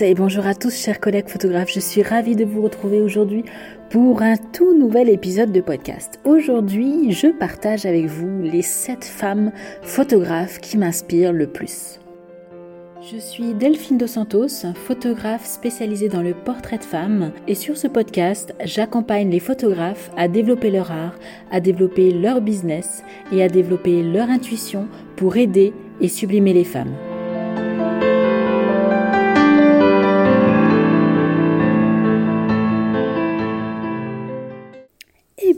Et bonjour à tous chers collègues photographes. Je suis ravie de vous retrouver aujourd'hui pour un tout nouvel épisode de podcast. Aujourd'hui, je partage avec vous les 7 femmes photographes qui m'inspirent le plus. Je suis Delphine Dos Santos, photographe spécialisée dans le portrait de femmes et sur ce podcast, j'accompagne les photographes à développer leur art, à développer leur business et à développer leur intuition pour aider et sublimer les femmes.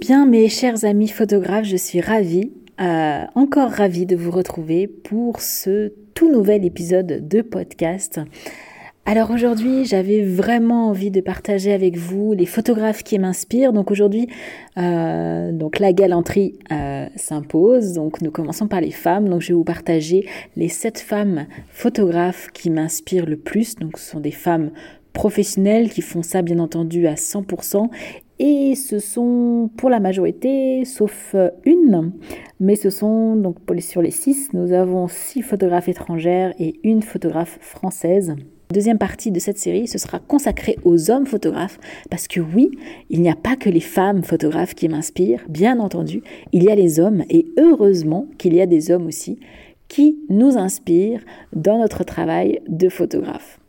Bien, mes chers amis photographes, je suis ravie, euh, encore ravie de vous retrouver pour ce tout nouvel épisode de podcast. Alors aujourd'hui, j'avais vraiment envie de partager avec vous les photographes qui m'inspirent. Donc aujourd'hui, euh, la galanterie euh, s'impose. Donc nous commençons par les femmes. Donc je vais vous partager les sept femmes photographes qui m'inspirent le plus. Donc ce sont des femmes professionnelles qui font ça bien entendu à 100% et ce sont pour la majorité, sauf euh, une, mais ce sont donc sur les six, nous avons six photographes étrangères et une photographe française. Deuxième partie de cette série, ce sera consacrée aux hommes photographes, parce que oui, il n'y a pas que les femmes photographes qui m'inspirent, bien entendu, il y a les hommes, et heureusement qu'il y a des hommes aussi, qui nous inspirent dans notre travail de photographe.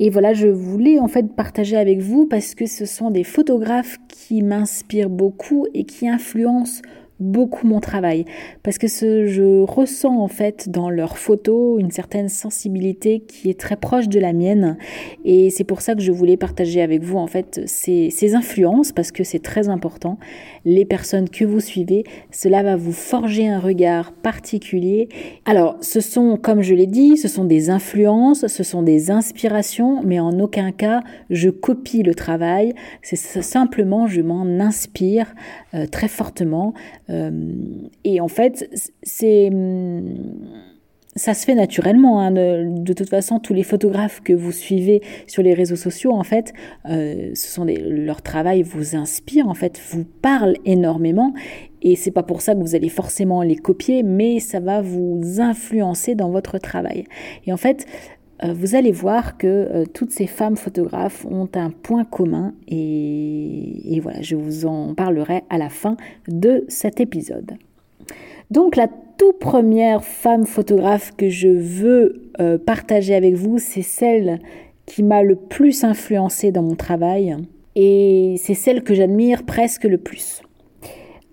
Et voilà, je voulais en fait partager avec vous parce que ce sont des photographes qui m'inspirent beaucoup et qui influencent beaucoup mon travail. Parce que je ressens en fait dans leurs photos une certaine sensibilité qui est très proche de la mienne. Et c'est pour ça que je voulais partager avec vous en fait ces, ces influences parce que c'est très important. Les personnes que vous suivez cela va vous forger un regard particulier. Alors ce sont comme je l'ai dit ce sont des influences ce sont des inspirations mais en aucun cas je copie le travail. C'est simplement je m'en inspire euh, très fortement et en fait, c'est ça se fait naturellement. Hein. De, toute façon, tous les photographes que vous suivez sur les réseaux sociaux, en fait, euh, ce sont leur travail vous inspire, en fait, vous parle énormément. Et c'est pas pour ça que vous allez forcément les copier, mais ça va vous influencer dans votre travail. Et en fait, euh, vous allez voir que euh, toutes ces femmes photographes ont un point commun et, voilà, je vous en parlerai à la fin de cet épisode. Donc la toute première femme photographe que je veux euh, partager avec vous, c'est celle qui m'a le plus influencée dans mon travail et c'est celle que j'admire presque le plus.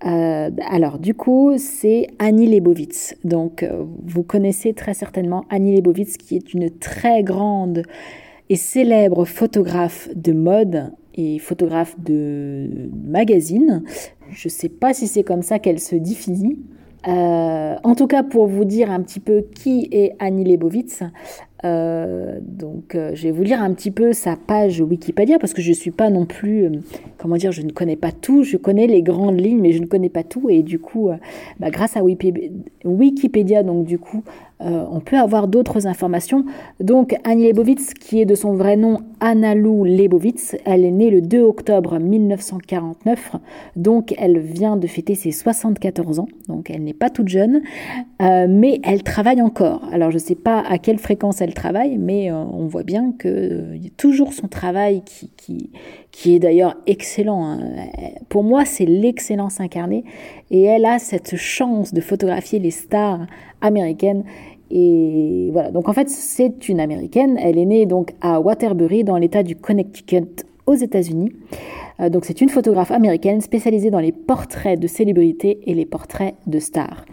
Euh, alors, du coup, c'est Annie Leibovitz. Donc, euh, vous connaissez très certainement Annie Leibovitz, qui est une très grande et célèbre photographe de mode et photographe de magazine. Je ne sais pas si c'est comme ça qu'elle se définit. Euh, en tout cas, pour vous dire un petit peu qui est Annie Leibovitz, euh, donc, euh, je vais vous lire un petit peu sa page Wikipédia parce que je suis pas non plus, euh, comment dire, je ne connais pas tout. Je connais les grandes lignes, mais je ne connais pas tout. Et du coup, bah, grâce à Wikipédia, donc du coup, on peut avoir d'autres informations. Donc, Annie Leibovitz, qui est de son vrai nom Lou Leibovitz, elle est née le 2 octobre 1949. Donc, elle vient de fêter ses 74 ans. Donc, elle n'est pas toute jeune, mais elle travaille encore. Alors, je ne sais pas à quelle fréquence elle travail, mais euh, on voit bien que euh, toujours son travail qui, est d'ailleurs excellent. Hein. Pour moi, c'est l'excellence incarnée, et elle a cette chance de photographier les stars américaines. Et voilà, donc en fait, c'est une américaine. Elle est née donc à Waterbury, dans l'État du Connecticut, aux États-Unis. Euh, donc c'est une photographe américaine spécialisée dans les portraits de célébrités et les portraits de stars.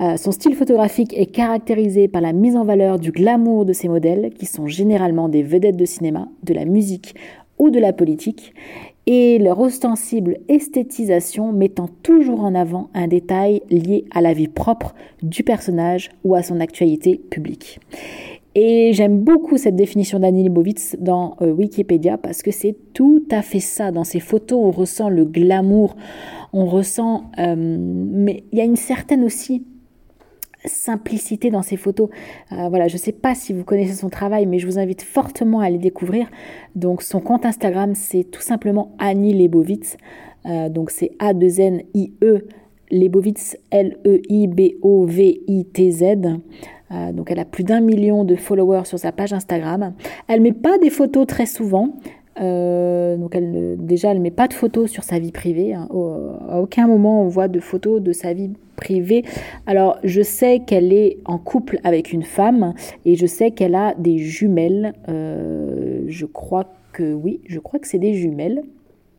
Euh, son style photographique est caractérisé par la mise en valeur du glamour de ses modèles, qui sont généralement des vedettes de cinéma, de la musique ou de la politique, et leur ostensible esthétisation mettant toujours en avant un détail lié à la vie propre du personnage ou à son actualité publique. Et j'aime beaucoup cette définition d'Annie Leibovitz dans euh, Wikipédia parce que c'est tout à fait ça. Dans ces photos, on ressent le glamour, on ressent... Euh, mais il y a une certaine aussi simplicité dans ses photos. Euh, voilà, je ne sais pas si vous connaissez son travail, mais je vous invite fortement à aller découvrir. Donc son compte Instagram, c'est tout simplement Annie Leibovitz. donc c'est A2N-I-E Leibovitz, L-E-I-B-O-V-I-T-Z. Euh, donc elle a plus d'un million de followers sur sa page Instagram. Elle met pas des photos très souvent. Euh, donc elle, déjà, elle met pas de photos sur sa vie privée. Hein. à aucun moment on voit de photos de sa vie privée. Alors je sais qu'elle est en couple avec une femme et je sais qu'elle a des jumelles. Euh, je crois que oui, je crois que c'est des jumelles.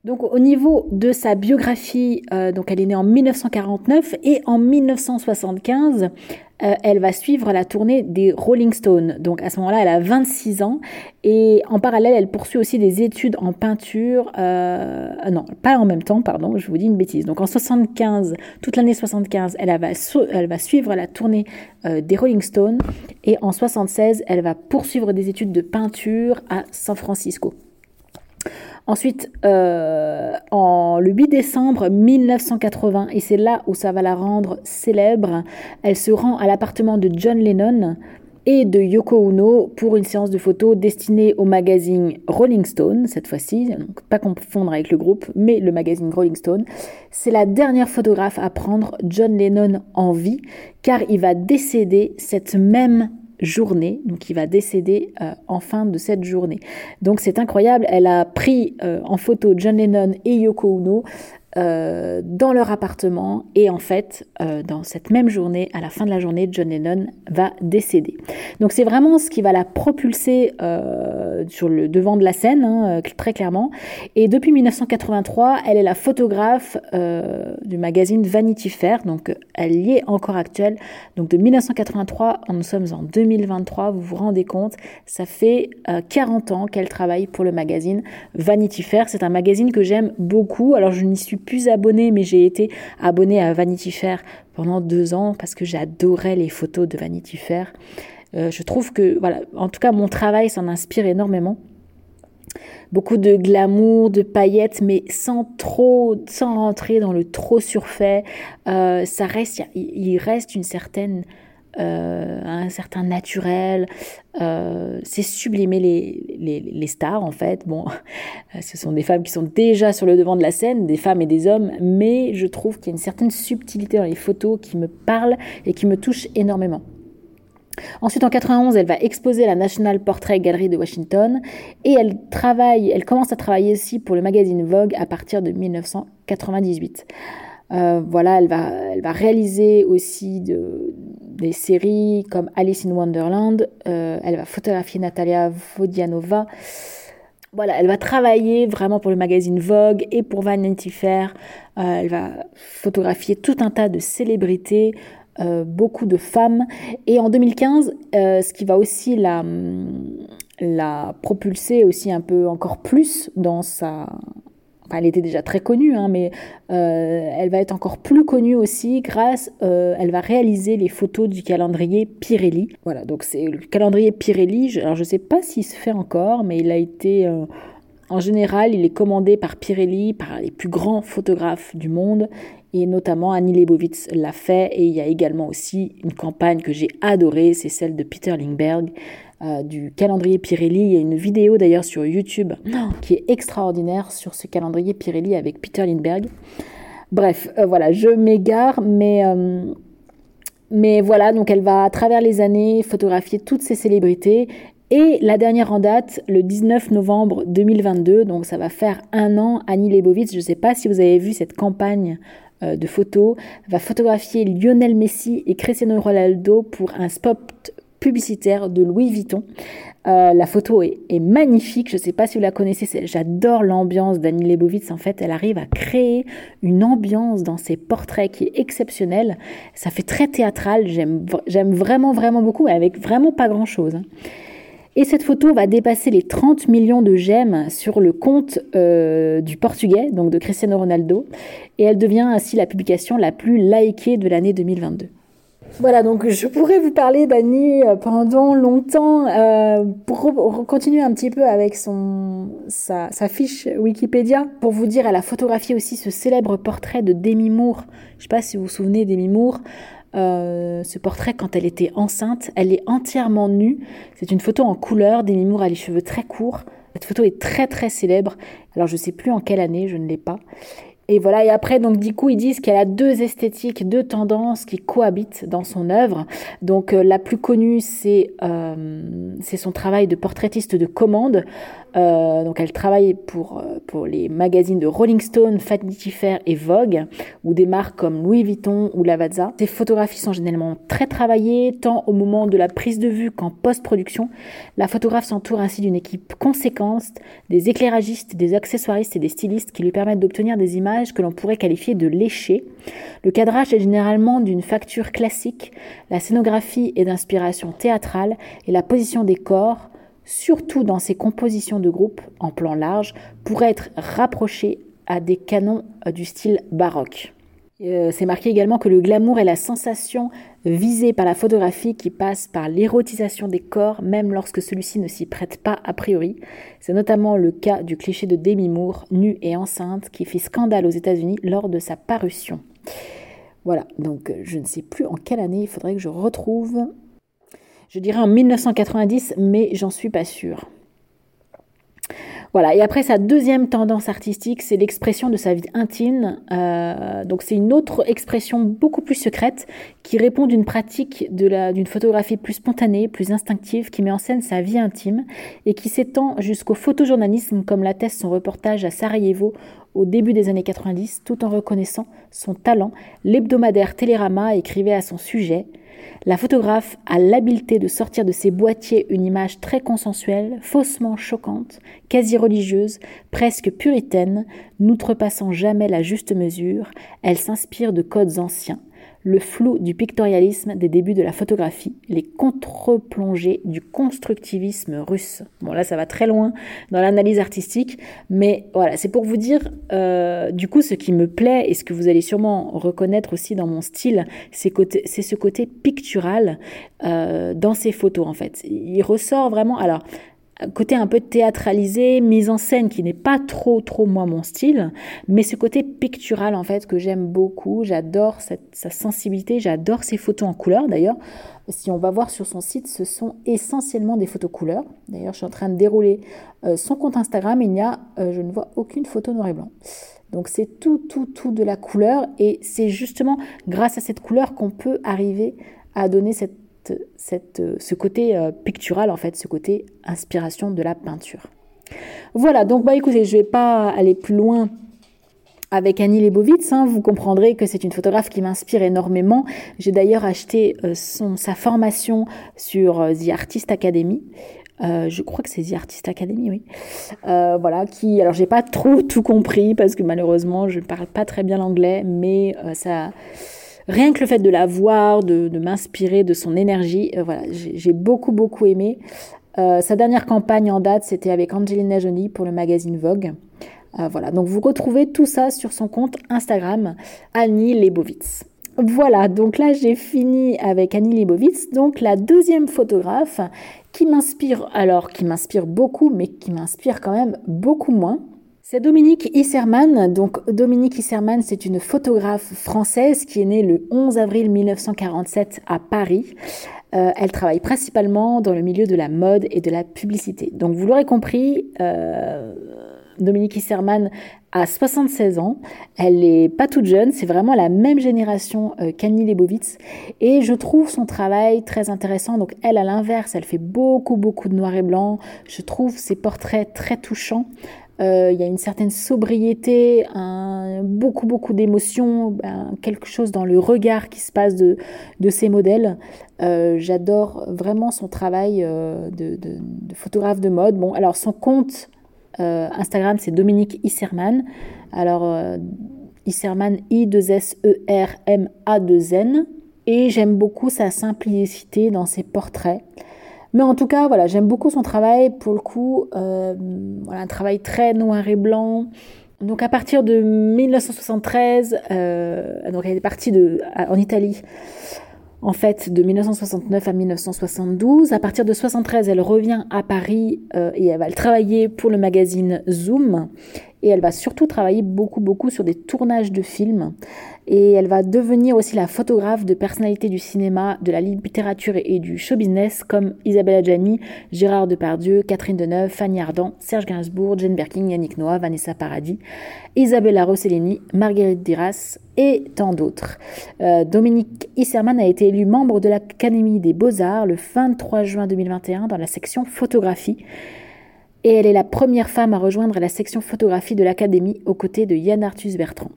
Donc au niveau de sa biographie, euh, donc elle est née en 1949 et en 1975, euh, elle va suivre la tournée des Rolling Stones. Donc à ce moment-là, elle a 26 ans et en parallèle, elle poursuit aussi des études en peinture. Euh, non, pas en même temps, pardon, je vous dis une bêtise. Donc en 75, toute l'année 75, elle va, elle va suivre la tournée des Rolling Stones et en 76, elle va poursuivre des études de peinture à San Francisco. Ensuite, euh, en, le 8 décembre 1980, et c'est là où ça va la rendre célèbre, elle se rend à l'appartement de John Lennon et de Yoko Ono pour une séance de photos destinée au magazine Rolling Stone, cette fois-ci, donc pas confondre avec le groupe, mais le magazine Rolling Stone. C'est la dernière photographe à prendre John Lennon en vie, car il va décéder cette même journée, donc il va décéder euh, en fin de cette journée. Donc c'est incroyable, elle a pris euh, en photo John Lennon et Yoko Ono euh, dans leur appartement et en fait euh, dans cette même journée, à la fin de la journée, John Lennon va décéder. Donc c'est vraiment ce qui va la propulser euh, sur le devant de la scène, hein, très clairement. Et depuis 1983, elle est la photographe du magazine Vanity Fair, donc elle y est encore actuelle. Donc de 1983, nous sommes en 2023, vous vous rendez compte, ça fait 40 ans qu'elle travaille pour le magazine Vanity Fair. C'est un magazine que j'aime beaucoup. Alors je n'y suis plus abonnée, mais j'ai été abonnée à Vanity Fair pendant deux ans parce que j'adorais les photos de Vanity Fair. Euh, je trouve que, voilà, en tout cas, mon travail s'en inspire énormément. Beaucoup de glamour, de paillettes, mais sans trop, sans rentrer dans le trop surfait. Euh, ça reste, il reste une certaine euh, un certain naturel. Euh, c'est sublimer les, les, les, stars, en fait. Bon, ce sont des femmes qui sont déjà sur le devant de la scène, des femmes et des hommes, mais je trouve qu'il y a une certaine subtilité dans les photos qui me parle et qui me touche énormément. Ensuite, en 91, elle va exposer à la National Portrait Gallery de Washington et elle travaille, elle commence à travailler aussi pour le magazine Vogue à partir de 1998. Euh, voilà, elle va, elle va réaliser aussi de, des séries comme Alice in Wonderland. Euh, elle va photographier Natalia Vodianova. Voilà, elle va travailler vraiment pour le magazine Vogue et pour Vanity Fair. Euh, elle va photographier tout un tas de célébrités, beaucoup de femmes. Et en 2015, ce qui va aussi la, la propulser aussi un peu encore plus dans sa, elle était déjà très connue, hein, mais euh, elle va être encore plus connue aussi grâce, euh, elle va réaliser les photos du calendrier Pirelli. Voilà, donc c'est le calendrier Pirelli. alors je ne sais pas s'il se fait encore, mais il a été, euh, en général, il est commandé par Pirelli, par les plus grands photographes du monde, et notamment Annie Leibovitz l'a fait. Et il y a également aussi une campagne que j'ai adorée, c'est celle de Peter Lindbergh euh, du calendrier Pirelli. Il y a une vidéo d'ailleurs sur YouTube qui est extraordinaire sur ce calendrier Pirelli avec Peter Lindbergh. Bref, euh, voilà, je m'égare, mais, euh, mais voilà, donc elle va à travers les années photographier toutes ces célébrités. Et la dernière en date, le 19 novembre 2022, donc ça va faire un an, Annie Leibovitz, je ne sais pas si vous avez vu cette campagne de photos, va photographier Lionel Messi et Cristiano Ronaldo pour un spot publicitaire de Louis Vuitton. Euh, la photo est, magnifique, je ne sais pas si vous la connaissez, j'adore l'ambiance d'Annie Leibovitz, en fait elle arrive à créer une ambiance dans ses portraits qui est exceptionnelle, ça fait très théâtral, j'aime vraiment vraiment beaucoup, avec vraiment pas grand chose. Hein. Et cette photo va dépasser les 30 millions de j'aime sur le compte euh, du portugais, donc de Cristiano Ronaldo, et elle devient ainsi la publication la plus likée de l'année 2022. Voilà, donc je pourrais vous parler d'Annie euh, pendant longtemps euh, pour continuer un petit peu avec son sa, fiche Wikipédia pour vous dire elle a photographié aussi ce célèbre portrait de Demi Moore. Je sais pas si vous vous souvenez Demi Moore. Euh, ce portrait quand elle était enceinte, elle est entièrement nue. C'est une photo en couleur. Demi Moore a les cheveux très courts. Cette photo est très très célèbre. Alors je sais plus en quelle année, je ne l'ai pas. Et voilà, et après, donc, du coup, ils disent qu'elle a deux esthétiques, deux tendances qui cohabitent dans son œuvre. Donc, euh, la plus connue, c'est euh, c'est son travail de portraitiste de commande. Euh, donc, elle travaille pour, pour les magazines de Rolling Stone, Vanity Fair et Vogue, ou des marques comme Louis Vuitton ou Lavazza. Ses photographies sont généralement très travaillées, tant au moment de la prise de vue qu'en post-production. La photographe s'entoure ainsi d'une équipe conséquente, des éclairagistes, des accessoiristes et des stylistes qui lui permettent d'obtenir des images que l'on pourrait qualifier de léché. Le cadrage est généralement d'une facture classique, la scénographie est d'inspiration théâtrale et la position des corps, surtout dans ses compositions de groupe en plan large, pourrait être rapprochée à des canons du style baroque. Euh, c'est marqué également que le glamour est la sensation visée par la photographie qui passe par l'érotisation des corps, même lorsque celui-ci ne s'y prête pas a priori. C'est notamment le cas du cliché de Demi Moore, nue et enceinte, qui fit scandale aux États-Unis lors de sa parution. Voilà, donc euh, je ne sais plus en quelle année il faudrait que je retrouve. Je dirais en 1990, mais j'en suis pas sûre. Voilà. Et après, sa deuxième tendance artistique, c'est l'expression de sa vie intime. Euh, donc, c'est une autre expression beaucoup plus secrète qui répond d'une pratique d'une photographie plus spontanée, plus instinctive, qui met en scène sa vie intime et qui s'étend jusqu'au photojournalisme, comme l'atteste son reportage à Sarajevo au début des années 90, tout en reconnaissant son talent. L'hebdomadaire Télérama écrivait à son sujet la photographe a l'habileté de sortir de ses boîtiers une image très consensuelle, faussement choquante, quasi religieuse, presque puritaine, n'outrepassant jamais la juste mesure. Elle s'inspire de codes anciens le flou du pictorialisme des débuts de la photographie, les contre-plongées du constructivisme russe. Bon là ça va très loin dans l'analyse artistique, mais voilà, c'est pour vous dire euh, du coup ce qui me plaît et ce que vous allez sûrement reconnaître aussi dans mon style, c'est ce côté pictural euh, dans ces photos en fait. Il ressort vraiment, alors côté un peu théâtralisé, mise en scène qui n'est pas trop trop moi mon style, mais ce côté pictural en fait que j'aime beaucoup, j'adore sa sensibilité, j'adore ses photos en couleur d'ailleurs. Si on va voir sur son site, ce sont essentiellement des photos couleurs. D'ailleurs, je suis en train de dérouler euh, son compte Instagram, il n'y a, euh, je ne vois aucune photo noir et blanc. Donc c'est tout, tout, tout de la couleur et c'est justement grâce à cette couleur qu'on peut arriver à donner cette cette, ce côté euh, pictural, en fait, ce côté inspiration de la peinture. Voilà, donc bah écoutez, je vais pas aller plus loin avec Annie Leibovitz, hein, vous comprendrez que c'est une photographe qui m'inspire énormément. J'ai d'ailleurs acheté euh, son, sa formation sur euh, The Artist Academy. je crois que c'est The Artist Academy, oui. voilà, qui, alors j'ai pas trop tout compris parce que malheureusement je ne parle pas très bien l'anglais, mais ça, rien que le fait de la voir, de, m'inspirer de son énergie, euh, voilà, j'ai beaucoup beaucoup aimé. Euh, sa dernière campagne en date, c'était avec Angelina Jolie pour le magazine Vogue. Euh, voilà, donc vous retrouvez tout ça sur son compte Instagram, Annie Lebovitz. Voilà, donc là j'ai fini avec Annie Lebovitz, donc la deuxième photographe qui m'inspire, alors qui m'inspire beaucoup, mais qui m'inspire quand même beaucoup moins. C'est Dominique Isserman. Donc Dominique Isserman, c'est une photographe française qui est née le 11 avril 1947 à Paris. Euh, elle travaille principalement dans le milieu de la mode et de la publicité. Donc vous l'aurez compris, euh, Dominique Isserman a 76 ans. Elle n'est pas toute jeune, c'est vraiment la même génération euh, qu'Annie Lebovitz. Et je trouve son travail très intéressant. Donc elle, à l'inverse, elle fait beaucoup, beaucoup de noir et blanc. Je trouve ses portraits très touchants. Euh, il y a une certaine sobriété, beaucoup beaucoup d'émotions, ben, quelque chose dans le regard qui se passe de, ces modèles. Euh, J'adore vraiment son travail euh, de, de, photographe de mode. Bon, alors son compte Instagram c'est Dominique Isserman. Alors Isserman I 2 S E R M A 2 N. Et j'aime beaucoup sa simplicité dans ses portraits. Mais en tout cas, voilà, j'aime beaucoup son travail. Pour le coup, euh, voilà, un travail très noir et blanc. Donc à partir de 1973, euh, donc elle est partie en Italie, en fait, de 1969 à 1972. À partir de 73, elle revient à Paris euh, et elle va travailler pour le magazine Zoom. Et elle va surtout travailler beaucoup beaucoup sur des tournages de films et elle va devenir aussi la photographe de personnalités du cinéma, de la littérature et du show business comme Isabelle Adjani, Gérard Depardieu, Catherine Deneuve, Fanny Ardant, Serge Gainsbourg, Jane Birkin, Yannick Noah, Vanessa Paradis, Isabella Rossellini, Marguerite Diras et tant d'autres. Euh, Dominique Isserman a été élu membre de l'Académie des Beaux-Arts le 23 juin 2021 dans la section photographie et elle est la première femme à rejoindre la section photographie de l'Académie aux côtés de Yann Arthus Bertrand.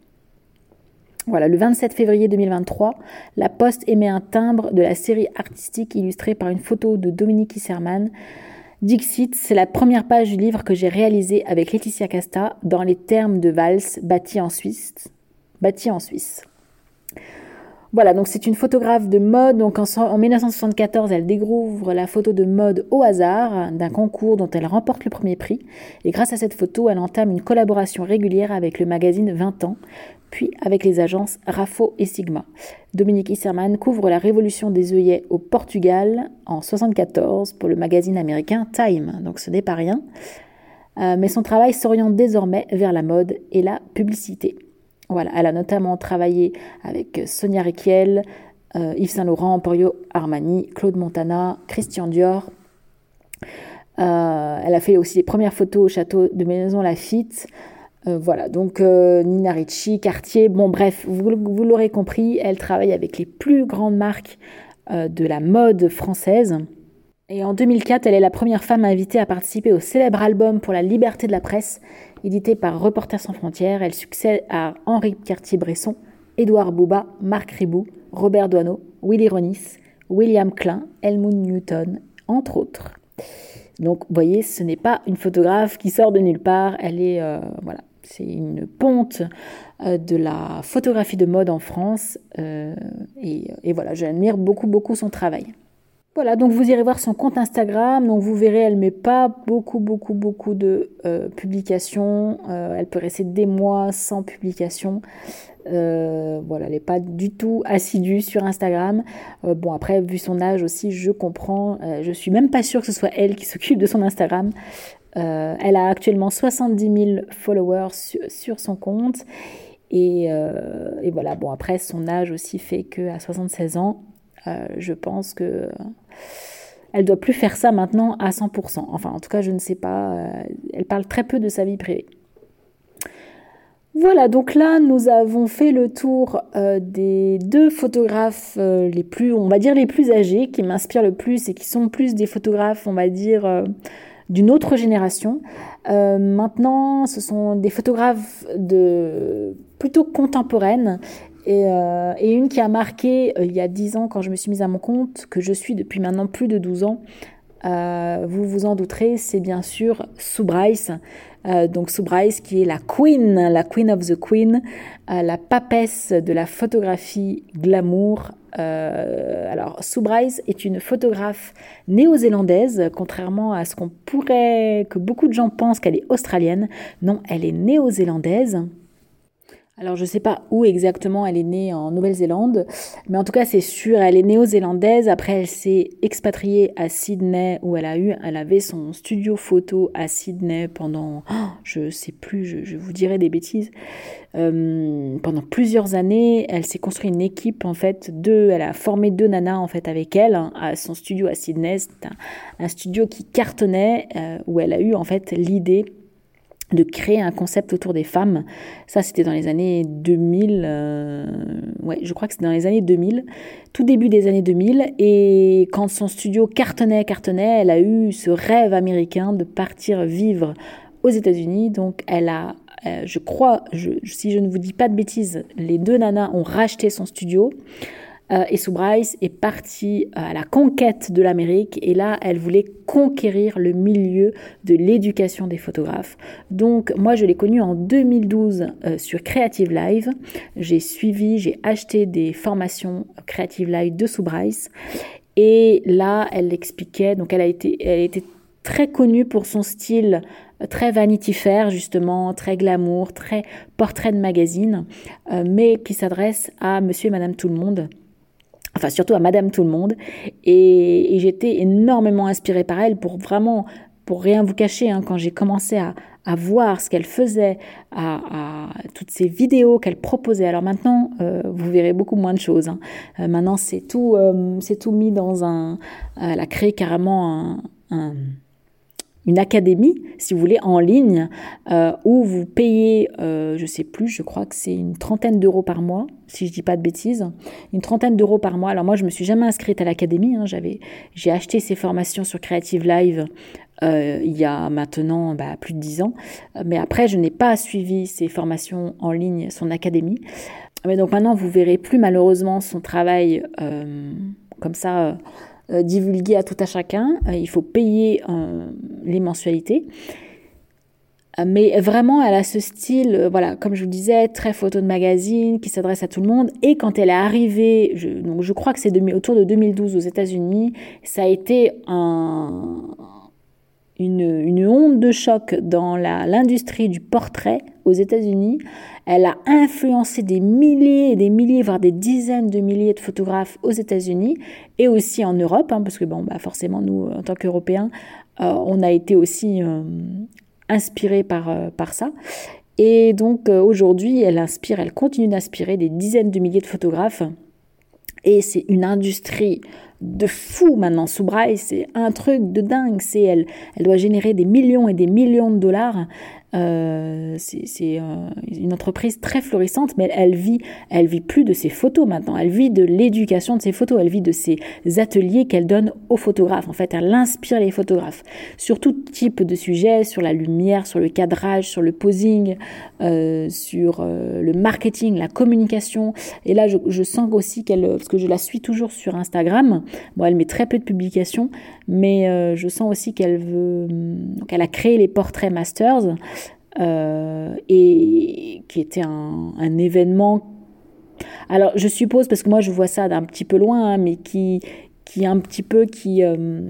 Voilà, le 27 février 2023, La Poste émet un timbre de la série artistique illustrée par une photo de Dominique Isserman. Dixit, c'est la première page du livre que j'ai réalisé avec Laetitia Casta dans les termes de valse bâti en Suisse. Bâti en Suisse. Voilà, donc c'est une photographe de mode. Donc en, 1974, elle découvre la photo de mode au hasard d'un concours dont elle remporte le premier prix. Et grâce à cette photo, elle entame une collaboration régulière avec le magazine 20 ans, puis avec les agences Rafo et Sigma. Dominique Isserman couvre la révolution des œillets au Portugal en 74 pour le magazine américain Time. Donc ce n'est pas rien. Euh, mais son travail s'oriente désormais vers la mode et la publicité. Elle a notamment travaillé avec Sonia Riquiel, euh, Yves Saint Laurent, Emporio Armani, Claude Montana, Christian Dior. Euh, elle a fait aussi les premières photos au château de Maison Lafitte. Euh, voilà, donc Nina Ricci, Cartier, bon bref, vous, vous l'aurez compris, elle travaille avec les plus grandes marques de la mode française. Et en 2004, elle est la première femme invitée à participer au célèbre album pour la liberté de la presse, édité par Reporters sans frontières. Elle succède à Henri Cartier-Bresson, Édouard Bouba, Marc Ribou, Robert Doisneau, Willy Ronis, William Klein, Helmut Newton, entre autres. Donc, vous voyez, ce n'est pas une photographe qui sort de nulle part. Elle est, euh, voilà, c'est une ponte euh, de la photographie de mode en France. Euh, et, et voilà, j'admire beaucoup, beaucoup son travail. Voilà, donc vous irez voir son compte Instagram. Donc vous verrez, elle met pas beaucoup, beaucoup, beaucoup de euh, publications. Euh, elle peut rester des mois sans publication. Euh, voilà, elle n'est pas du tout assidue sur Instagram. bon, après, vu son âge aussi, je comprends. je suis même pas sûre que ce soit elle qui s'occupe de son Instagram. elle a actuellement 70 000 followers sur, son compte. Et, et, voilà, bon, après, son âge aussi fait qu'à 76 ans, je pense que elle doit plus faire ça maintenant à 100%. Enfin, en tout cas, je ne sais pas. Euh, elle parle très peu de sa vie privée. Voilà, donc là, nous avons fait le tour euh, des deux photographes euh, les plus, on va dire, les plus âgés, qui m'inspirent le plus et qui sont plus des photographes, on va dire, d'une autre génération. maintenant, ce sont des photographes de plutôt contemporaines euh, et, une qui a marqué euh, il y a 10 ans quand je me suis mise à mon compte, que je suis depuis maintenant plus de 12 ans. Euh, vous vous en douterez, c'est bien sûr Sue Bryce. donc Sue Bryce qui est la queen, la queen of the queen, la papesse de la photographie glamour. alors Sue Bryce est une photographe néo-zélandaise, contrairement à ce qu'on pourrait, que beaucoup de gens pensent qu'elle est australienne. Non, elle est néo-zélandaise. Alors je ne sais pas où exactement elle est née en Nouvelle-Zélande, mais en tout cas c'est sûr, elle est néo-zélandaise. Après elle s'est expatriée à Sydney où elle a eu, elle avait son studio photo à Sydney pendant, je oh, je sais plus, je, vous dirai des bêtises, euh, pendant plusieurs années. Elle s'est construit une équipe en fait, deux, elle a formé deux nanas en fait avec elle hein, à son studio à Sydney. C'est un, studio qui cartonnait euh, où elle a eu en fait l'idée de créer un concept autour des femmes. Ça, c'était dans les années 2000. Euh, ouais, je crois que c'était dans les années 2000, tout début des années 2000. Et quand son studio cartonnait, cartonnait, elle a eu ce rêve américain de partir vivre aux États-Unis. Donc, elle a, euh, je crois, si je ne vous dis pas de bêtises, les deux nanas ont racheté son studio. Euh, et Sue Bryce est partie à la conquête de l'Amérique et là, elle voulait conquérir le milieu de l'éducation des photographes. Donc, moi, je l'ai connue en 2012 euh, sur Creative Live. J'ai suivi, j'ai acheté des formations Creative Live de Sue Bryce. Et là, elle expliquait, donc elle a été, elle était très connue pour son style euh, très Vanity justement, très glamour, très portrait de magazine, mais qui s'adresse à monsieur et madame tout le monde enfin surtout à Madame Tout le Monde. Et, j'étais énormément inspirée par elle pour vraiment, pour rien vous cacher, hein, quand j'ai commencé à, voir ce qu'elle faisait, à, toutes ces vidéos qu'elle proposait. Alors maintenant, euh, vous verrez beaucoup moins de choses. Hein. Euh, maintenant, c'est tout, c'est tout mis dans un. elle a créé carrément un une académie, si vous voulez, en ligne, euh, où vous payez, euh, je sais plus, je crois que c'est une trentaine d'euros par mois, si je dis pas de bêtises, une trentaine d'euros par mois. Alors moi, je me suis jamais inscrite à l'académie. Hein, j'avais, j'ai acheté ces formations sur Creative Live euh, il y a maintenant bah, plus de dix ans, mais après, je n'ai pas suivi ces formations en ligne, son académie. Mais donc maintenant, vous verrez plus malheureusement son travail comme ça divulguer à tout à chacun. Euh, il faut payer euh, les mensualités. Mais vraiment, elle a ce style, voilà, comme je vous disais, très photo de magazine, qui s'adresse à tout le monde. Et quand elle est arrivée, je, donc je crois que c'est autour de 2012 aux États-Unis, ça a été un, une, une onde de choc dans l'industrie du portrait aux États-Unis. Elle a influencé des milliers et des milliers, voire des dizaines de milliers de photographes aux États-Unis et aussi en Europe, hein, parce que bon, bah forcément, nous, en tant qu'Européens, euh, on a été aussi euh, inspirés par, euh, par ça. Et donc aujourd'hui, elle inspire, elle continue d'inspirer des dizaines de milliers de photographes. Et c'est une industrie de fou maintenant. Soubraille, c'est un truc de dingue. C'est elle, elle doit générer des millions et des millions de dollars. Euh, c'est euh, une entreprise très florissante, mais elle, vit, elle vit plus de ses photos maintenant. Elle vit de l'éducation de ses photos. Elle vit de ses ateliers qu'elle donne aux photographes. En fait, elle inspire les photographes sur tout type de sujets, sur la lumière, sur le cadrage, sur le posing, euh, sur le marketing, la communication. Et là, je, je sens aussi qu'elle, parce que je la suis toujours sur Instagram. Bon, elle met très peu de publications, mais je sens aussi qu'elle veut, qu'elle a créé les portraits masters. Euh, et qui était un, événement. Alors, je suppose, parce que moi je vois ça d'un petit peu loin, hein, mais qui, qui un petit peu qui, euh,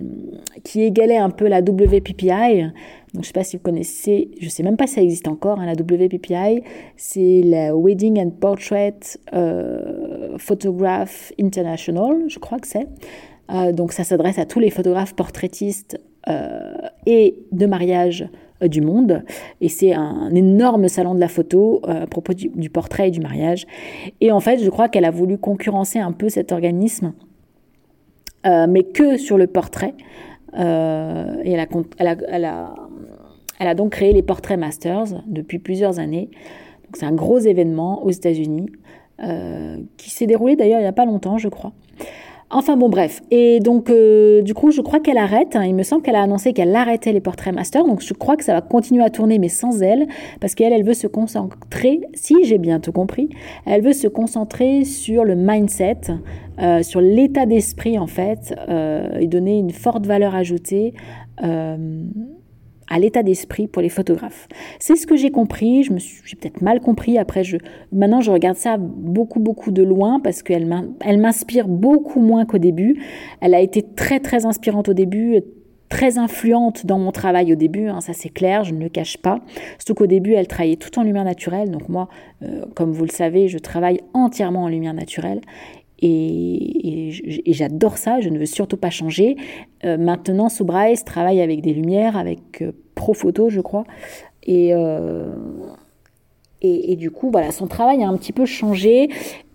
qui égalait un peu la WPPI. Donc, je sais pas si vous connaissez, je ne sais même pas si ça existe encore, hein, la WPPI. C'est la Wedding and Portrait euh, Photograph International, je crois que c'est. donc, ça s'adresse à tous les photographes portraitistes et de mariage du monde. Et c'est un, énorme salon de la photo euh, à propos du, portrait et du mariage. Et en fait, je crois qu'elle a voulu concurrencer un peu cet organisme, euh, mais que sur le portrait. et elle a, donc créé les Portraits Masters depuis plusieurs années. C'est un gros événement aux États-Unis qui s'est déroulé d'ailleurs il n'y a pas longtemps, je crois. Enfin bon bref. Et donc euh, du coup je crois qu'elle arrête. Hein. Il me semble qu'elle a annoncé qu'elle arrêtait les portraits master. Donc je crois que ça va continuer à tourner mais sans elle. Parce qu'elle, elle veut se concentrer, si j'ai bien tout compris, elle veut se concentrer sur le mindset, euh, sur l'état d'esprit en fait, euh, et donner une forte valeur ajoutée à l'état d'esprit pour les photographes. C'est ce que j'ai compris, je me suis, peut-être mal compris, après je, maintenant je regarde ça beaucoup beaucoup de loin parce qu'elle m'inspire beaucoup moins qu'au début. Elle a été très très inspirante au début, très influente dans mon travail au début, hein, ça c'est clair, je ne le cache pas. Surtout qu'au début, elle travaillait tout en lumière naturelle. Donc moi, euh, comme vous le savez, je travaille entièrement en lumière naturelle. Et, j'adore ça, je ne veux surtout pas changer. Euh, maintenant, Soubraïs travaille avec des lumières, avec euh, Profoto, je crois. Euh, et, et, du coup, voilà, son travail a un petit peu changé.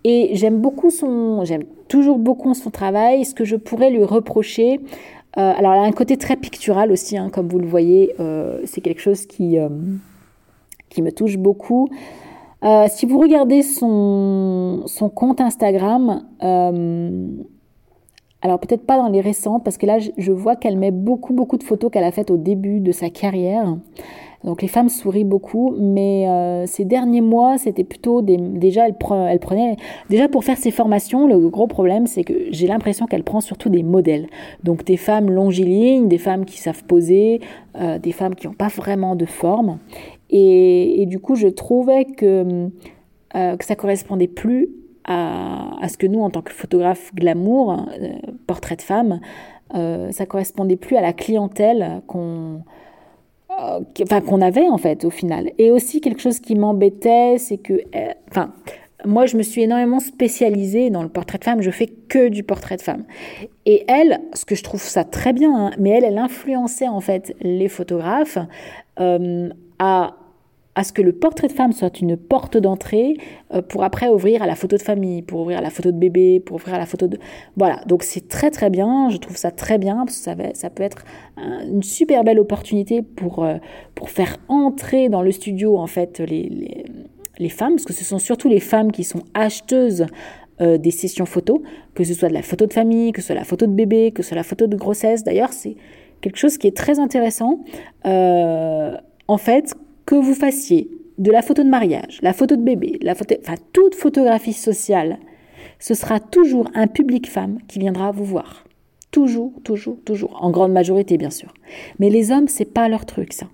Et j'aime beaucoup son. J'aime toujours beaucoup son travail. Ce que je pourrais lui reprocher. alors, elle a un côté très pictural aussi, hein, comme vous le voyez. c'est quelque chose qui, qui me touche beaucoup. Euh, si vous regardez son, son compte Instagram, euh, alors peut-être pas dans les récents, parce que là je vois qu'elle met beaucoup beaucoup de photos qu'elle a faites au début de sa carrière. Donc les femmes sourient beaucoup, mais euh, ces derniers mois, c'était plutôt des, déjà elle, elle prenait déjà pour faire ses formations. Le gros problème, c'est que j'ai l'impression qu'elle prend surtout des modèles. Donc des femmes longilignes, des femmes qui savent poser, des femmes qui n'ont pas vraiment de forme. Et, du coup, je trouvais que, euh, ça correspondait plus à, ce que nous, en tant que photographe glamour, euh, portrait de femme, euh, ça correspondait plus à la clientèle qu'on qu'on avait en fait au final. Et aussi quelque chose qui m'embêtait, c'est que, enfin, moi, je me suis énormément spécialisée dans le portrait de femme. Je fais que du portrait de femme. Et elle, ce que je trouve ça très bien, hein, mais elle, elle influençait en fait les photographes à à ce que le portrait de femme soit une porte d'entrée euh, pour après ouvrir à la photo de famille, pour ouvrir à la photo de bébé, pour ouvrir à la photo de... Voilà, donc c'est très très bien, je trouve ça très bien, parce que ça, ça peut être une super belle opportunité pour, euh, pour faire entrer dans le studio en fait les, femmes, parce que ce sont surtout les femmes qui sont acheteuses euh, des sessions photos, que ce soit de la photo de famille, que ce soit la photo de bébé, que ce soit la photo de grossesse. D'ailleurs, c'est quelque chose qui est très intéressant. en fait, que vous fassiez de la photo de mariage, la photo de bébé, la photo, enfin toute photographie sociale, ce sera toujours un public femme qui viendra vous voir. Toujours, toujours, toujours. En grande majorité, bien sûr. Mais les hommes, c'est pas leur truc, ça.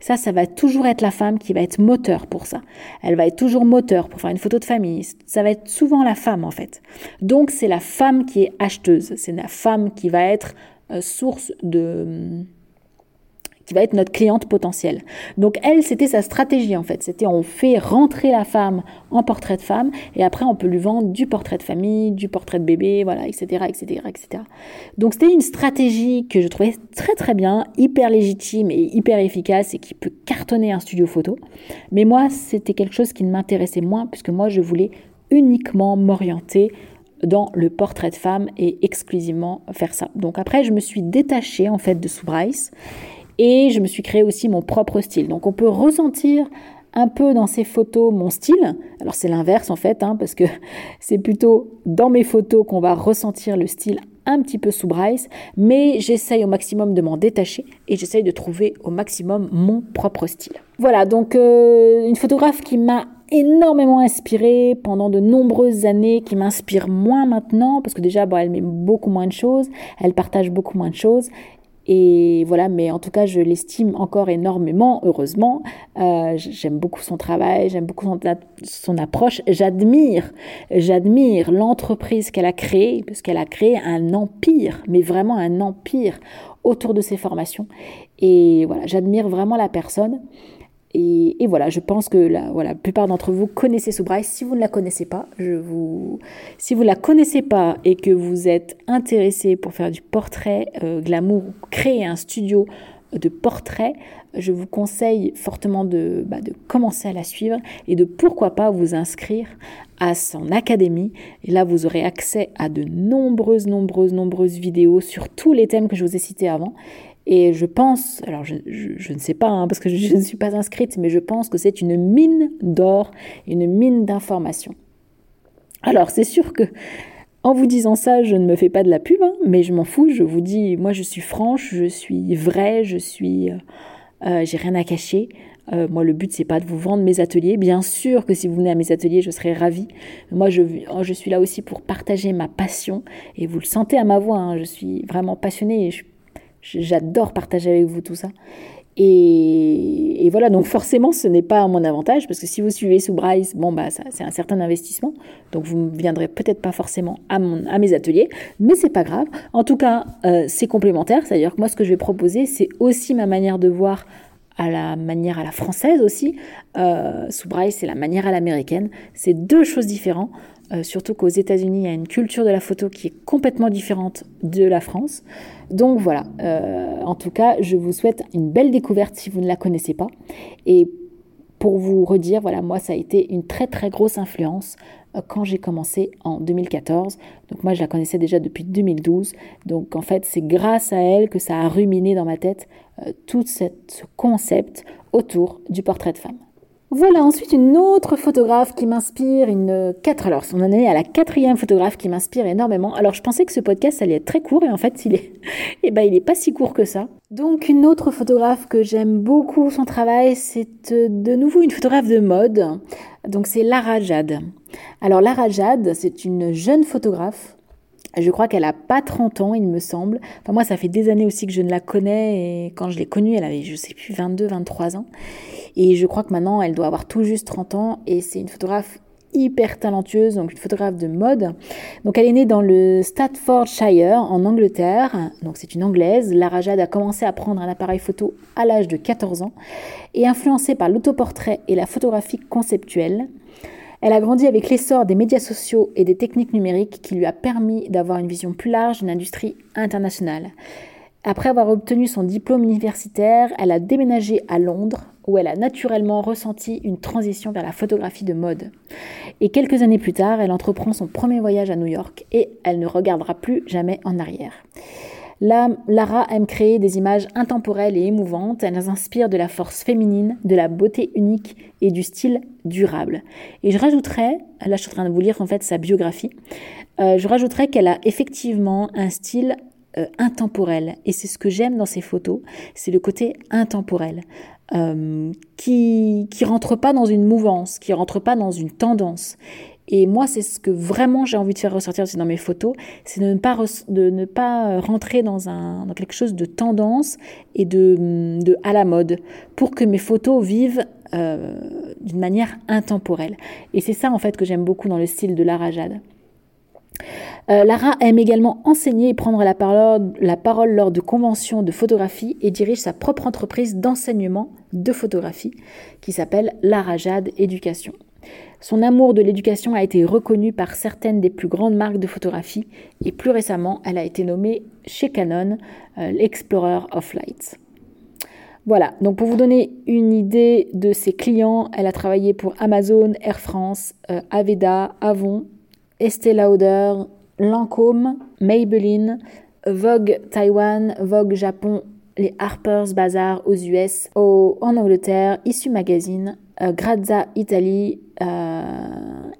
Ça, ça va toujours être la femme qui va être moteur pour ça. Elle va être toujours moteur pour faire une photo de famille. Ça va être souvent la femme, en fait. Donc, c'est la femme qui est acheteuse. C'est la femme qui va être euh, source de va être notre cliente potentielle. Donc elle, c'était sa stratégie en fait. C'était on fait rentrer la femme en portrait de femme et après on peut lui vendre du portrait de famille, du portrait de bébé, voilà, etc., etc., etc. Donc c'était une stratégie que je trouvais très très bien, hyper légitime et hyper efficace et qui peut cartonner un studio photo. Mais moi, c'était quelque chose qui ne m'intéressait moins puisque moi, je voulais uniquement m'orienter dans le portrait de femme et exclusivement faire ça. Donc après, je me suis détachée en fait de Sue et je me suis créé aussi mon propre style. Donc on peut ressentir un peu dans ces photos mon style. Alors c'est l'inverse en fait, hein, parce que c'est plutôt dans mes photos qu'on va ressentir le style un petit peu sous Bryce, mais j'essaye au maximum de m'en détacher et j'essaye de trouver au maximum mon propre style. Voilà, donc euh, une photographe qui m'a énormément inspirée pendant de nombreuses années, qui m'inspire moins maintenant, parce que déjà, elle met beaucoup moins de choses, elle partage beaucoup moins de choses, et voilà, mais en tout cas, je l'estime encore énormément, heureusement. Euh, j'aime beaucoup son travail, j'aime beaucoup son, approche. J'admire, j'admire l'entreprise qu'elle a créée, parce qu'elle a créé un empire, mais vraiment un empire autour de ses formations. Et voilà, j'admire vraiment la personne. Et, voilà, je pense que la, plupart d'entre vous connaissez Sue Si vous ne la connaissez pas, je vous, si vous la connaissez pas et que vous êtes intéressé pour faire du portrait euh, glamour, créer un studio de portrait, je vous conseille fortement de, bah, de commencer à la suivre et de pourquoi pas vous inscrire à son académie. Et là, vous aurez accès à de nombreuses, nombreuses, nombreuses vidéos sur tous les thèmes que je vous ai cités avant. Et je pense, alors je, ne sais pas, hein, parce que je, ne suis pas inscrite, mais je pense que c'est une mine d'or, une mine d'informations. Alors c'est sûr que en vous disant ça, je ne me fais pas de la pub, hein, mais je m'en fous, je vous dis, moi je suis franche, je suis vraie, je suis... Euh, euh, j'ai rien à cacher. Euh, moi, le but, c'est pas de vous vendre mes ateliers. Bien sûr que si vous venez à mes ateliers, je serai ravie. Moi, je, je suis là aussi pour partager ma passion. Et vous le sentez à ma voix, hein, je suis vraiment passionnée je J'adore partager avec vous tout ça. Et, voilà, donc forcément, ce n'est pas à mon avantage, parce que si vous suivez sous Bryce, bon, bah, c'est un certain investissement. Donc, vous ne viendrez peut-être pas forcément à, mon, mes ateliers, mais c'est pas grave. En tout cas, euh, c'est complémentaire. C'est-à-dire que moi, ce que je vais proposer, c'est aussi ma manière de voir à la manière à la française aussi. Euh, sous Bryce, c'est la manière à l'américaine. C'est deux choses différentes. Euh, surtout qu'aux États-Unis, il y a une culture de la photo qui est complètement différente de la France. Donc voilà, euh, en tout cas, je vous souhaite une belle découverte si vous ne la connaissez pas. Et pour vous redire, voilà, moi, ça a été une très très grosse influence quand j'ai commencé en 2014. Donc moi, je la connaissais déjà depuis 2012. Donc en fait, c'est grâce à elle que ça a ruminé dans ma tête tout ce concept autour du portrait de femme. Voilà ensuite une autre photographe qui m'inspire, une 4. Alors, on en est à la quatrième photographe qui m'inspire énormément. Alors, je pensais que ce podcast allait être très court et en fait, il est, eh ben, il est pas si court que ça. Donc, une autre photographe que j'aime beaucoup son travail, c'est euh, de nouveau une photographe de mode. Donc, c'est Lara Jade. Alors, Lara Jade, c'est une jeune photographe je crois qu'elle a pas 30 ans, il me semble. Enfin, moi, ça fait des années aussi que je ne la connais. Et quand je l'ai connue, elle avait, je sais plus, 22, 23 ans. Et je crois que maintenant, elle doit avoir tout juste 30 ans. Et c'est une photographe hyper talentueuse, donc une photographe de mode. Donc elle est née dans le Staffordshire en Angleterre, donc c'est une anglaise. Lara Jade a commencé à prendre un appareil photo à l'âge de 14 ans et influencée par l'autoportrait et la photographie conceptuelle. Elle a grandi avec l'essor des médias sociaux et des techniques numériques qui lui a permis d'avoir une vision plus large d'une industrie internationale. Après avoir obtenu son diplôme universitaire, elle a déménagé à Londres où elle a naturellement ressenti une transition vers la photographie de mode. Et quelques années plus tard, elle entreprend son premier voyage à New York et elle ne regardera plus jamais en arrière. Là, Lara aime créer des images intemporelles et émouvantes. Elle inspire de la force féminine, de la beauté unique et du style durable. Et je rajouterais, là je suis en train de vous lire en fait sa biographie, euh, je rajouterais qu'elle a effectivement un style euh, intemporel. Et c'est ce que j'aime dans ses photos, c'est le côté intemporel. Euh, qui qui rentre pas dans une mouvance, qui rentre pas dans une tendance. Et moi, c'est ce que vraiment j'ai envie de faire ressortir dans mes photos, c'est de ne pas, de ne pas rentrer dans, un, dans quelque chose de tendance et de, de à la mode, pour que mes photos vivent euh, d'une manière intemporelle. Et c'est ça en fait que j'aime beaucoup dans le style de Lara Jade. Euh, Lara aime également enseigner et prendre la parole, la parole lors de conventions de photographie et dirige sa propre entreprise d'enseignement de photographie qui s'appelle Lara Jade Éducation. Son amour de l'éducation a été reconnu par certaines des plus grandes marques de photographie et plus récemment, elle a été nommée chez Canon euh, l'Explorer of Light. Voilà, donc pour vous donner une idée de ses clients, elle a travaillé pour Amazon, Air France, euh, Aveda, Avon, Estée Lauder, Lancôme, Maybelline, Vogue Taïwan, Vogue Japon, les Harper's Bazaar aux US, en Angleterre, Issue Magazine, Grazza Italie, euh,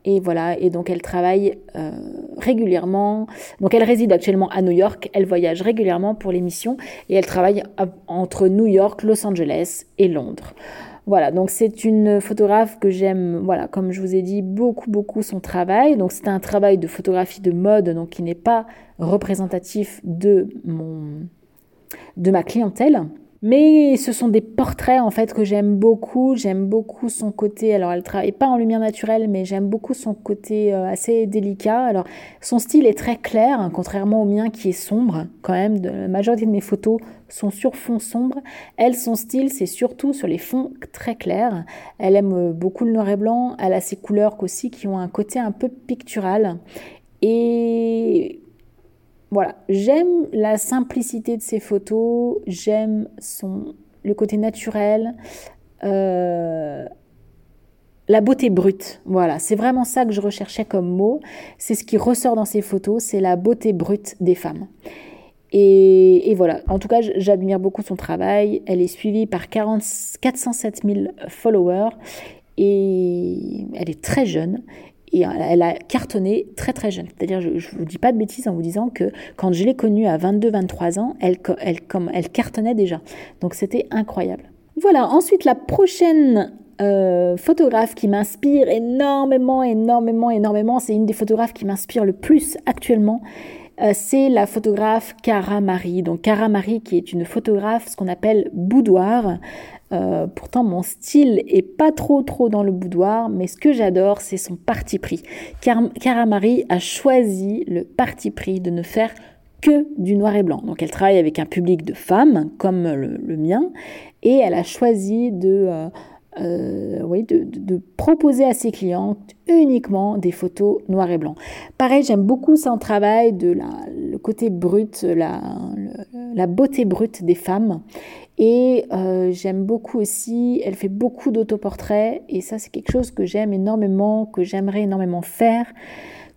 et voilà, et donc elle travaille euh, régulièrement. Donc elle réside actuellement à New York, elle voyage régulièrement pour l'émission et elle travaille entre New York, Los Angeles et Londres. Voilà, donc c'est une photographe que j'aime, voilà, comme je vous ai dit, beaucoup, beaucoup son travail. Donc c'est un travail de photographie de mode, donc qui n'est pas représentatif de mon, de ma clientèle. Mais ce sont des portraits en fait que j'aime beaucoup. J'aime beaucoup son côté. Alors elle travaille pas en lumière naturelle, mais j'aime beaucoup son côté euh, assez délicat. Alors son style est très clair, hein, contrairement au mien qui est sombre. Quand même, la majorité de mes photos sont sur fond sombre. Elle, son style, c'est surtout sur les fonds très clairs. Elle aime euh, beaucoup le noir et blanc. Elle a ses couleurs aussi qui ont un côté un peu pictural. Et voilà, j'aime la simplicité de ses photos, j'aime son le côté naturel, euh, la beauté brute. Voilà, c'est vraiment ça que je recherchais comme mot. C'est ce qui ressort dans ses photos, c'est la beauté brute des femmes. Et, voilà, en tout cas, j'admire beaucoup son travail. Elle est suivie par 40, 407 000 followers et elle est très jeune et elle a cartonné très très jeune. C'est-à-dire, je ne vous dis pas de bêtises en vous disant que quand je l'ai connue à 22-23 ans, elle, comme, elle cartonnait déjà. Donc c'était incroyable. Voilà, ensuite la prochaine euh, photographe qui m'inspire énormément, énormément, énormément, c'est une des photographes qui m'inspire le plus actuellement. Euh, c'est la photographe Cara Marie. Donc Cara Marie qui est une photographe, ce qu'on appelle boudoir. Euh, pourtant, mon style est pas trop trop dans le boudoir, mais ce que j'adore, c'est son parti pris. Car Cara Marie a choisi le parti pris de ne faire que du noir et blanc. Donc elle travaille avec un public de femmes comme le, mien et elle a choisi de, euh, euh, de, proposer à ses clientes uniquement des photos noir et blanc. Pareil, j'aime beaucoup son travail de le côté brut, la beauté brute des femmes. Et euh, j'aime beaucoup aussi, elle fait beaucoup d'autoportraits et ça c'est quelque chose que j'aime énormément, que j'aimerais énormément faire,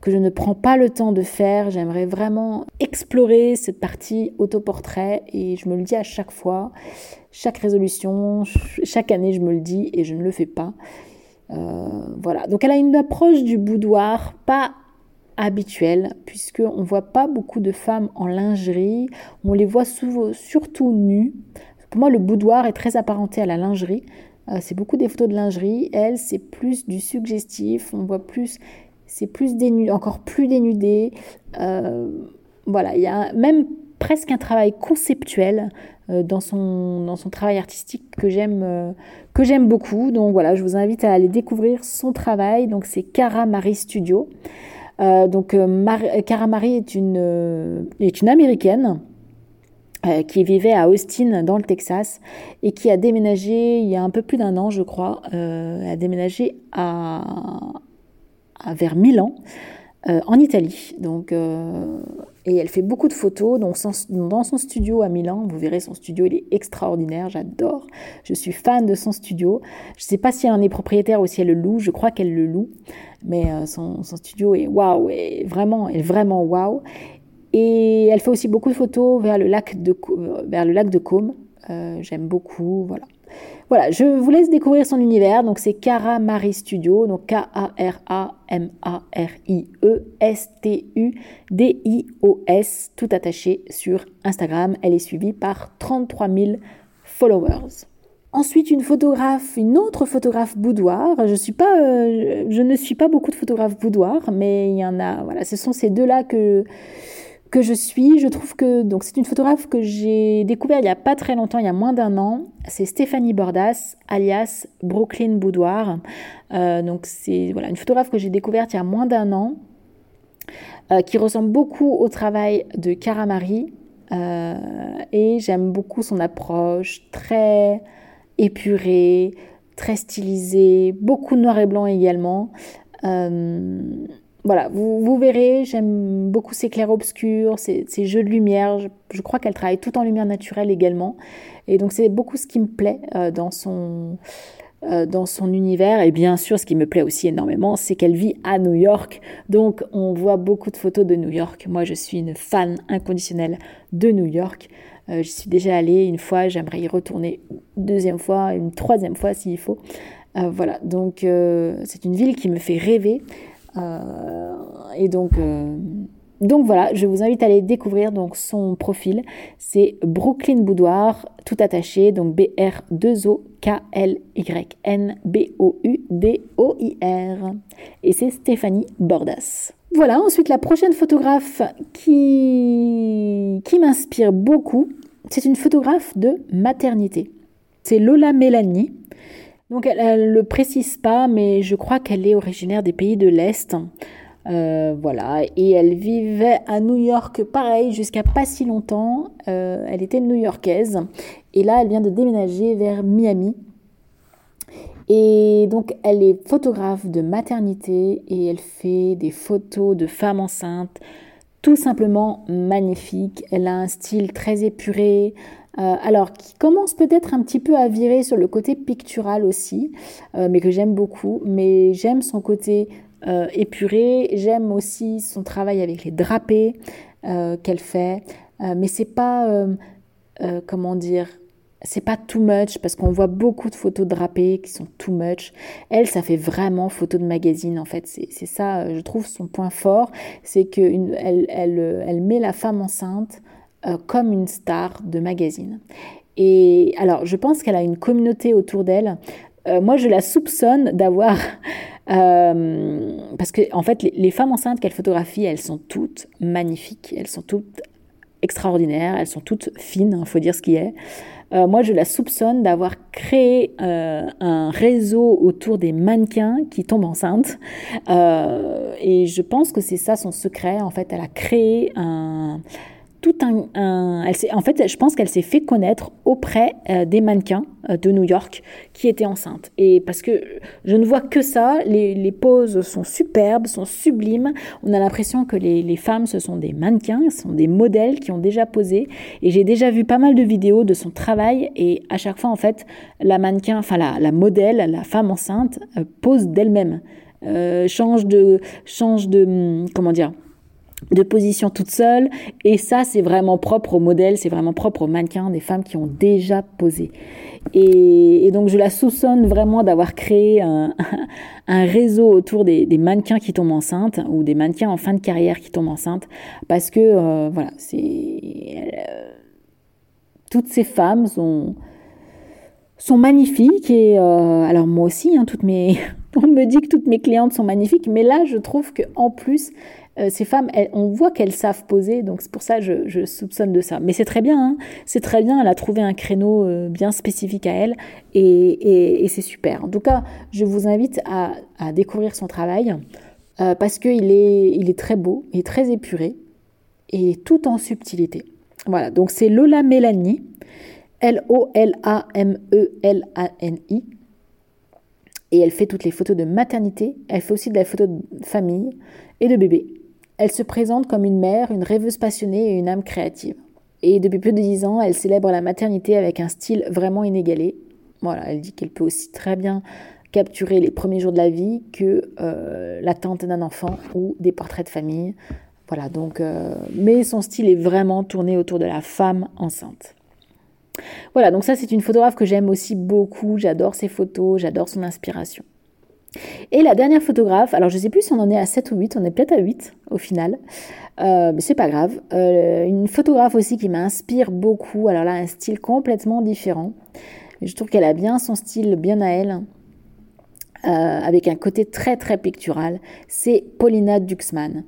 que je ne prends pas le temps de faire. J'aimerais vraiment explorer cette partie autoportrait et je me le dis à chaque fois, chaque résolution, chaque année je me le dis et je ne le fais pas. Euh, voilà, donc elle a une approche du boudoir pas habituelle puisqu'on ne voit pas beaucoup de femmes en lingerie, on les voit souvent, surtout nues. Pour moi, le boudoir est très apparenté à la lingerie. Euh, c'est beaucoup des photos de lingerie. Elle, c'est plus du suggestif. On voit plus, c'est plus encore plus dénudé. Euh, voilà, il y a même presque un travail conceptuel euh, dans, son, dans son travail artistique que j'aime que j'aime beaucoup. Donc voilà, je vous invite à aller découvrir son travail. Donc c'est Cara Marie Studio. donc Cara Marie est une, est une américaine qui vivait à Austin dans le Texas et qui a déménagé il y a un peu plus d'un an, je crois, euh, a déménagé à, vers Milan. en Italie. Donc, et elle fait beaucoup de photos. Donc dans son studio à Milan, vous verrez son studio, il est extraordinaire, j'adore. Je suis fan de son studio. Je ne sais pas si elle en est propriétaire ou si elle le loue, je crois qu'elle le loue. Mais son, studio est waouh, vraiment, est vraiment waouh. Et elle fait aussi beaucoup de photos vers le lac de, vers lac de Côme. J'aime beaucoup, voilà. Voilà, je vous laisse découvrir son univers. Donc c'est Cara Marie Studio, donc K-A-R-A-M-A-R-I-E-S-T-U-D-I-O-S, tout attaché sur Instagram. Elle est suivie par 33 000 followers. Ensuite, une photographe, une autre photographe boudoir. Je, euh, je ne suis pas beaucoup de photographes boudoir, mais il y en a. Voilà, ce sont ces deux-là que que je suis. Je trouve que c'est une photographe que j'ai découvert il n'y a pas très longtemps, il y a moins d'un an. C'est Stéphanie Bordas, alias Brooklyn Boudoir. Euh, donc c'est voilà une photographe que j'ai découverte il y a moins d'un an, euh, qui ressemble beaucoup au travail de Cara Marie. Euh, et j'aime beaucoup son approche très épurée, très stylisée, beaucoup noir et blanc également voilà, vous, verrez, j'aime beaucoup ces clairs-obscurs, ces, jeux de lumière. Je, crois qu'elle travaille tout en lumière naturelle également. Et donc c'est beaucoup ce qui me plaît euh, dans, son, euh, dans son univers. Et bien sûr, ce qui me plaît aussi énormément, c'est qu'elle vit à New York. Donc on voit beaucoup de photos de New York. Moi, je suis une fan inconditionnelle de New York. Euh, je suis déjà allée une fois, j'aimerais y retourner une deuxième fois, une troisième fois s'il faut. voilà, donc c'est une ville qui me fait rêver. Euh, et donc, euh, donc voilà, je vous invite à aller découvrir donc son profil. C'est Brooklyn Boudoir, tout attaché, donc B-R-2-O-K-L-Y-N-B-O-U-D-O-I-R. Et c'est Stéphanie Bordas. Voilà, ensuite la prochaine photographe qui, qui m'inspire beaucoup, c'est une photographe de maternité. C'est Lola Mélanie. Donc elle ne le précise pas, mais je crois qu'elle est originaire des pays de l'Est. Euh, voilà, et elle vivait à New York, pareil, jusqu'à pas si longtemps. Euh, elle était new-yorkaise. Et là, elle vient de déménager vers Miami. Et donc, elle est photographe de maternité et elle fait des photos de femmes enceintes tout simplement magnifiques. Elle a un style très épuré, euh, alors, qui commence peut-être un petit peu à virer sur le côté pictural aussi, euh, mais que j'aime beaucoup. Mais j'aime son côté euh, épuré, j'aime aussi son travail avec les drapés qu'elle fait. mais c'est pas, comment dire, c'est pas too much parce qu'on voit beaucoup de photos drapées qui sont too much. Elle, ça fait vraiment photo de magazine en fait. C'est ça, je trouve son point fort, c'est qu'elle elle, elle met la femme enceinte euh, comme une star de magazine. Et alors, je pense qu'elle a une communauté autour d'elle. Euh, moi, je la soupçonne d'avoir... Euh, parce que, en fait, les, femmes enceintes qu'elle photographie, elles sont toutes magnifiques. Elles sont toutes extraordinaires. Elles sont toutes fines, il hein, faut dire ce qui est. moi, je la soupçonne d'avoir créé un réseau autour des mannequins qui tombent enceintes. et je pense que c'est ça son secret. En fait, elle a créé un tout un, en fait, je pense qu'elle s'est fait connaître auprès euh, des mannequins euh, de New York qui étaient enceintes. Et parce que je ne vois que ça, les, poses sont superbes, sont sublimes. On a l'impression que les, femmes, ce sont des mannequins, ce sont des modèles qui ont déjà posé. Et j'ai déjà vu pas mal de vidéos de son travail. Et à chaque fois, en fait, la mannequin, enfin la, la modèle, la femme enceinte, euh, pose d'elle-même. change de, change de, hum, comment dire, de position toute seule. Et ça, c'est vraiment propre au modèle, c'est vraiment propre aux mannequins, des femmes qui ont déjà posé. Et, donc, je la soupçonne vraiment d'avoir créé un, réseau autour des, mannequins qui tombent enceintes ou des mannequins en fin de carrière qui tombent enceintes. Parce que, euh, voilà, c'est. Euh, toutes ces femmes sont sont magnifiques et euh, alors moi aussi hein, toutes mes on me dit que toutes mes clientes sont magnifiques mais là je trouve que en plus euh, ces femmes, on voit qu'elles savent poser, donc c'est pour ça que je, soupçonne de ça. Mais c'est très bien, hein. c'est très bien, elle a trouvé un créneau euh, bien spécifique à elle, et, c'est super. En tout cas, je vous invite à, découvrir son travail, euh, parce qu'il est, il est très beau, il est très épuré, et tout en subtilité. Voilà, donc c'est Lola Mélanie, L-O-L-A-M-E-L-A-N-I. Et elle fait toutes les photos de maternité, elle fait aussi de la photo de famille et de bébé. Elle se présente comme une mère, une rêveuse passionnée et une âme créative. Et depuis plus de dix ans, elle célèbre la maternité avec un style vraiment inégalé. Voilà, elle dit qu'elle peut aussi très bien capturer les premiers jours de la vie que euh, l'attente d'un enfant ou des portraits de famille. Voilà, donc, euh, mais son style est vraiment tourné autour de la femme enceinte. Voilà, donc ça c'est une photographe que j'aime aussi beaucoup, j'adore ses photos, j'adore son inspiration. Et la dernière photographe, alors je ne sais plus si on en est à 7 ou 8, on est peut-être à 8 au final, euh, mais c'est pas grave. Euh, une photographe aussi qui m'inspire beaucoup, alors là un style complètement différent. Je trouve qu'elle a bien son style, bien à elle, euh, avec un côté très très pictural, c'est Paulina Duxman.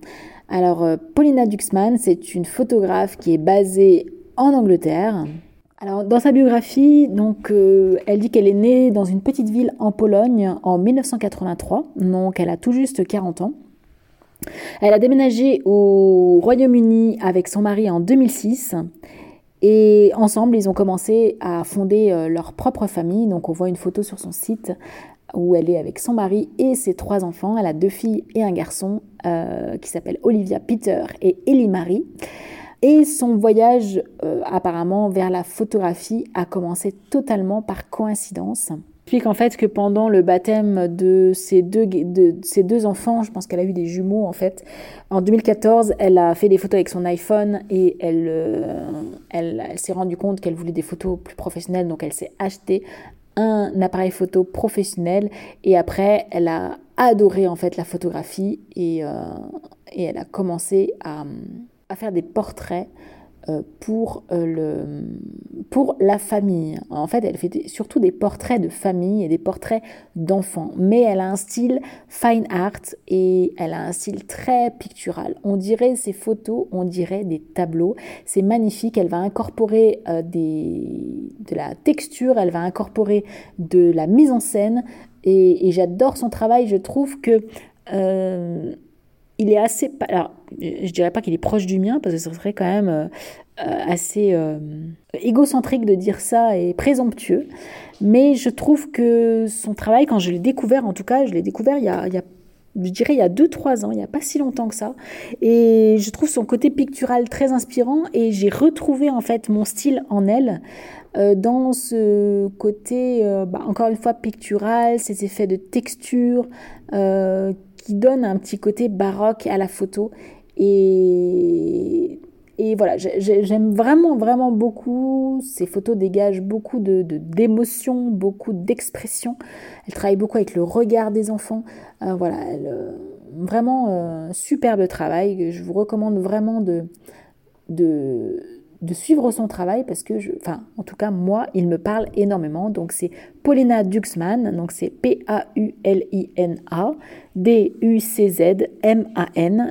Alors Paulina Duxman, c'est une photographe qui est basée en Angleterre, alors, dans sa biographie, donc, euh, elle dit qu'elle est née dans une petite ville en Pologne en 1983, donc elle a tout juste 40 ans. Elle a déménagé au Royaume-Uni avec son mari en 2006 et ensemble, ils ont commencé à fonder euh, leur propre famille. Donc, on voit une photo sur son site où elle est avec son mari et ses trois enfants. Elle a deux filles et un garçon euh, qui s'appellent Olivia Peter et Ellie Marie. Et son voyage euh, apparemment vers la photographie a commencé totalement par coïncidence. Explique en fait que pendant le baptême de ses deux, enfants, je pense qu'elle a eu des jumeaux en fait, en 2014, elle a fait des photos avec son iPhone et elle, euh, elle, s'est rendue compte qu'elle voulait des photos plus professionnelles, donc elle s'est acheté un appareil photo professionnel et après elle a adoré en fait la photographie et, euh, et elle a commencé à à faire des portraits euh, pour, euh, le, pour la famille. En fait, elle fait surtout des portraits de famille et des portraits d'enfants. Mais elle a un style fine art et elle a un style très pictural. On dirait ses photos, on dirait des tableaux. C'est magnifique. Elle va incorporer euh, des, de la texture, elle va incorporer de la mise en scène. Et, et j'adore son travail. Je trouve que il est assez. Alors, je dirais pas qu'il est proche du mien, parce que ce serait quand même euh, euh, assez euh, égocentrique de dire ça et présomptueux. Mais je trouve que son travail, quand je l'ai découvert, en tout cas, je l'ai découvert il y a, je dirais il y a 2-3 ans, il n'y a pas si longtemps que ça. Et je trouve son côté pictural très inspirant et j'ai retrouvé en fait mon style en elle dans ce côté, bah, encore une fois, pictural, ces effets de texture donne un petit côté baroque à la photo. Et, et voilà, j'aime vraiment, vraiment beaucoup. Ces photos dégagent beaucoup de, d'émotions, beaucoup d'expression. Elle travaille beaucoup avec le regard des enfants. Euh, voilà, euh, vraiment euh, superbe travail. Je vous recommande vraiment de, de de suivre son travail parce que, je, enfin, en tout cas, moi, il me parle énormément. Donc, c'est Paulina Duxman, donc c'est P-A-U-L-I-N-A, D-U-C-Z-M-A-N.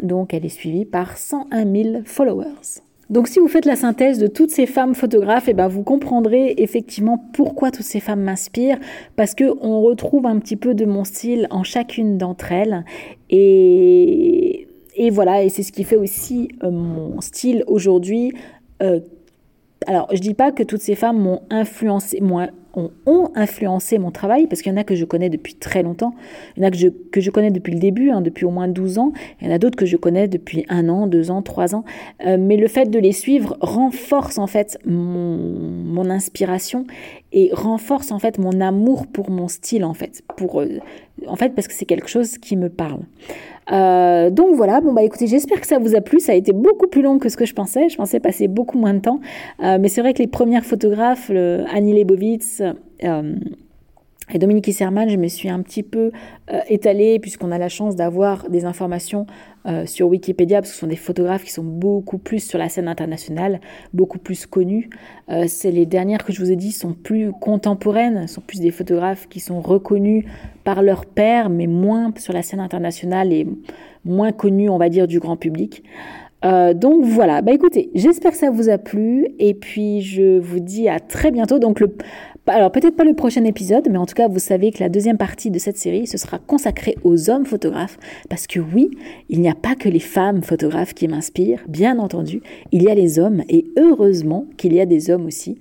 Donc, elle est suivie par 101 000 followers. Donc si vous faites la synthèse de toutes ces femmes photographes, et eh ben vous comprendrez effectivement pourquoi toutes ces femmes m'inspirent, parce que on retrouve un petit peu de mon style en chacune d'entre elles, et, et voilà, et c'est ce qui fait aussi euh, mon style aujourd'hui. Euh, alors, je dis pas que toutes ces femmes m'ont influencé, moi, ont, influencé mon travail, parce qu'il y en a que je connais depuis très longtemps, il y en a que je, que je connais depuis le début, hein, depuis au moins 12 ans, il y en a d'autres que je connais depuis un an, deux ans, trois ans, euh, mais le fait de les suivre renforce en fait mon, mon, inspiration et renforce en fait mon amour pour mon style en fait, pour, euh, en fait parce que c'est quelque chose qui me parle. Euh, donc voilà, bon bah écoutez, j'espère que ça vous a plu. Ça a été beaucoup plus long que ce que je pensais. Je pensais passer beaucoup moins de temps. Euh, mais c'est vrai que les premières photographes, Annie Leibovitz, euh, et Dominique Isserman, je me suis un petit peu euh, étalée, puisqu'on a la chance d'avoir des informations euh, sur Wikipédia, parce que ce sont des photographes qui sont beaucoup plus sur la scène internationale, beaucoup plus connus. Euh, c'est les dernières que je vous ai dit sont plus contemporaines, sont plus des photographes qui sont reconnus par leur père, mais moins sur la scène internationale et moins connus, on va dire, du grand public. donc voilà, bah écoutez, j'espère que ça vous a plu et puis je vous dis à très bientôt. Donc le alors peut-être pas le prochain épisode, mais en tout cas vous savez que la deuxième partie de cette série, ce sera consacrée aux hommes photographes, parce que oui, il n'y a pas que les femmes photographes qui m'inspirent, bien entendu, il y a les hommes, et heureusement qu'il y a des hommes aussi,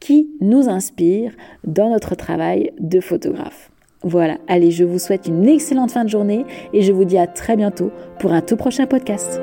qui nous inspirent dans notre travail de photographe. Voilà, allez, je vous souhaite une excellente fin de journée et je vous dis à très bientôt pour un tout prochain podcast.